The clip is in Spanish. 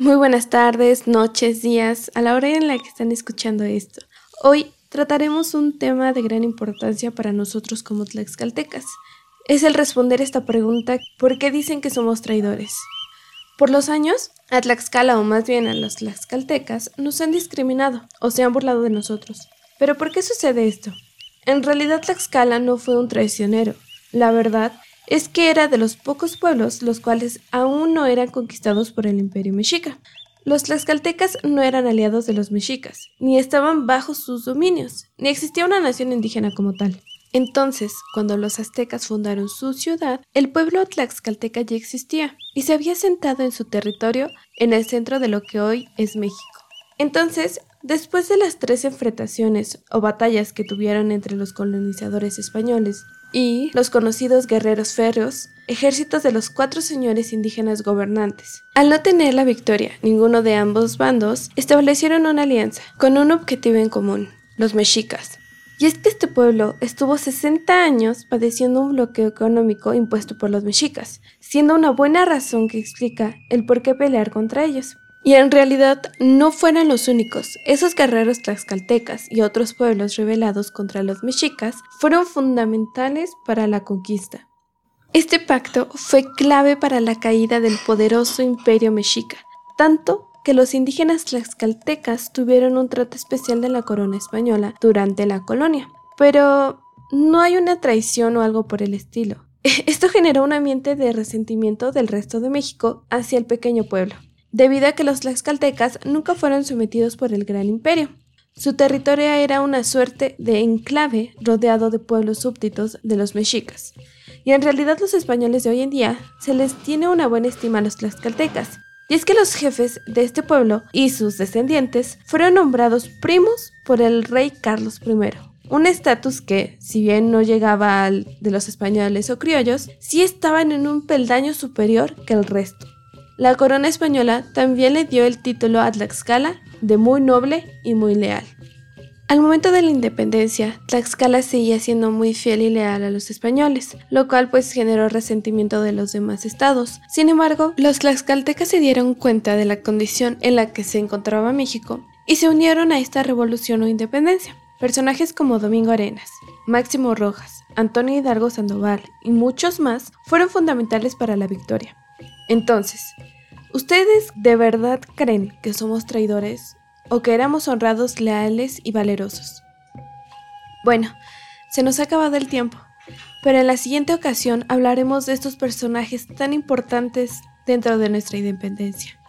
Muy buenas tardes, noches, días, a la hora en la que están escuchando esto. Hoy trataremos un tema de gran importancia para nosotros como tlaxcaltecas. Es el responder esta pregunta, ¿por qué dicen que somos traidores? Por los años, a Tlaxcala o más bien a los tlaxcaltecas nos han discriminado o se han burlado de nosotros. ¿Pero por qué sucede esto? En realidad Tlaxcala no fue un traicionero. La verdad es que era de los pocos pueblos los cuales aún no eran conquistados por el imperio mexica. Los tlaxcaltecas no eran aliados de los mexicas, ni estaban bajo sus dominios, ni existía una nación indígena como tal. Entonces, cuando los aztecas fundaron su ciudad, el pueblo tlaxcalteca ya existía y se había sentado en su territorio en el centro de lo que hoy es México. Entonces, después de las tres enfrentaciones o batallas que tuvieron entre los colonizadores españoles y los conocidos guerreros férreos, ejércitos de los cuatro señores indígenas gobernantes. Al no tener la victoria ninguno de ambos bandos, establecieron una alianza con un objetivo en común, los mexicas. Y es que este pueblo estuvo 60 años padeciendo un bloqueo económico impuesto por los mexicas, siendo una buena razón que explica el por qué pelear contra ellos. Y en realidad no fueron los únicos. Esos guerreros tlaxcaltecas y otros pueblos rebelados contra los mexicas fueron fundamentales para la conquista. Este pacto fue clave para la caída del poderoso imperio mexica, tanto que los indígenas tlaxcaltecas tuvieron un trato especial de la corona española durante la colonia. Pero no hay una traición o algo por el estilo. Esto generó un ambiente de resentimiento del resto de México hacia el pequeño pueblo debido a que los tlaxcaltecas nunca fueron sometidos por el gran imperio. Su territorio era una suerte de enclave rodeado de pueblos súbditos de los mexicas. Y en realidad los españoles de hoy en día se les tiene una buena estima a los tlaxcaltecas. Y es que los jefes de este pueblo y sus descendientes fueron nombrados primos por el rey Carlos I. Un estatus que, si bien no llegaba al de los españoles o criollos, sí estaban en un peldaño superior que el resto. La corona española también le dio el título a Tlaxcala de muy noble y muy leal. Al momento de la independencia, Tlaxcala seguía siendo muy fiel y leal a los españoles, lo cual pues generó resentimiento de los demás estados. Sin embargo, los tlaxcaltecas se dieron cuenta de la condición en la que se encontraba México y se unieron a esta revolución o independencia. Personajes como Domingo Arenas, Máximo Rojas, Antonio Hidalgo Sandoval y muchos más fueron fundamentales para la victoria. Entonces, ¿ustedes de verdad creen que somos traidores o que éramos honrados, leales y valerosos? Bueno, se nos ha acabado el tiempo, pero en la siguiente ocasión hablaremos de estos personajes tan importantes dentro de nuestra independencia.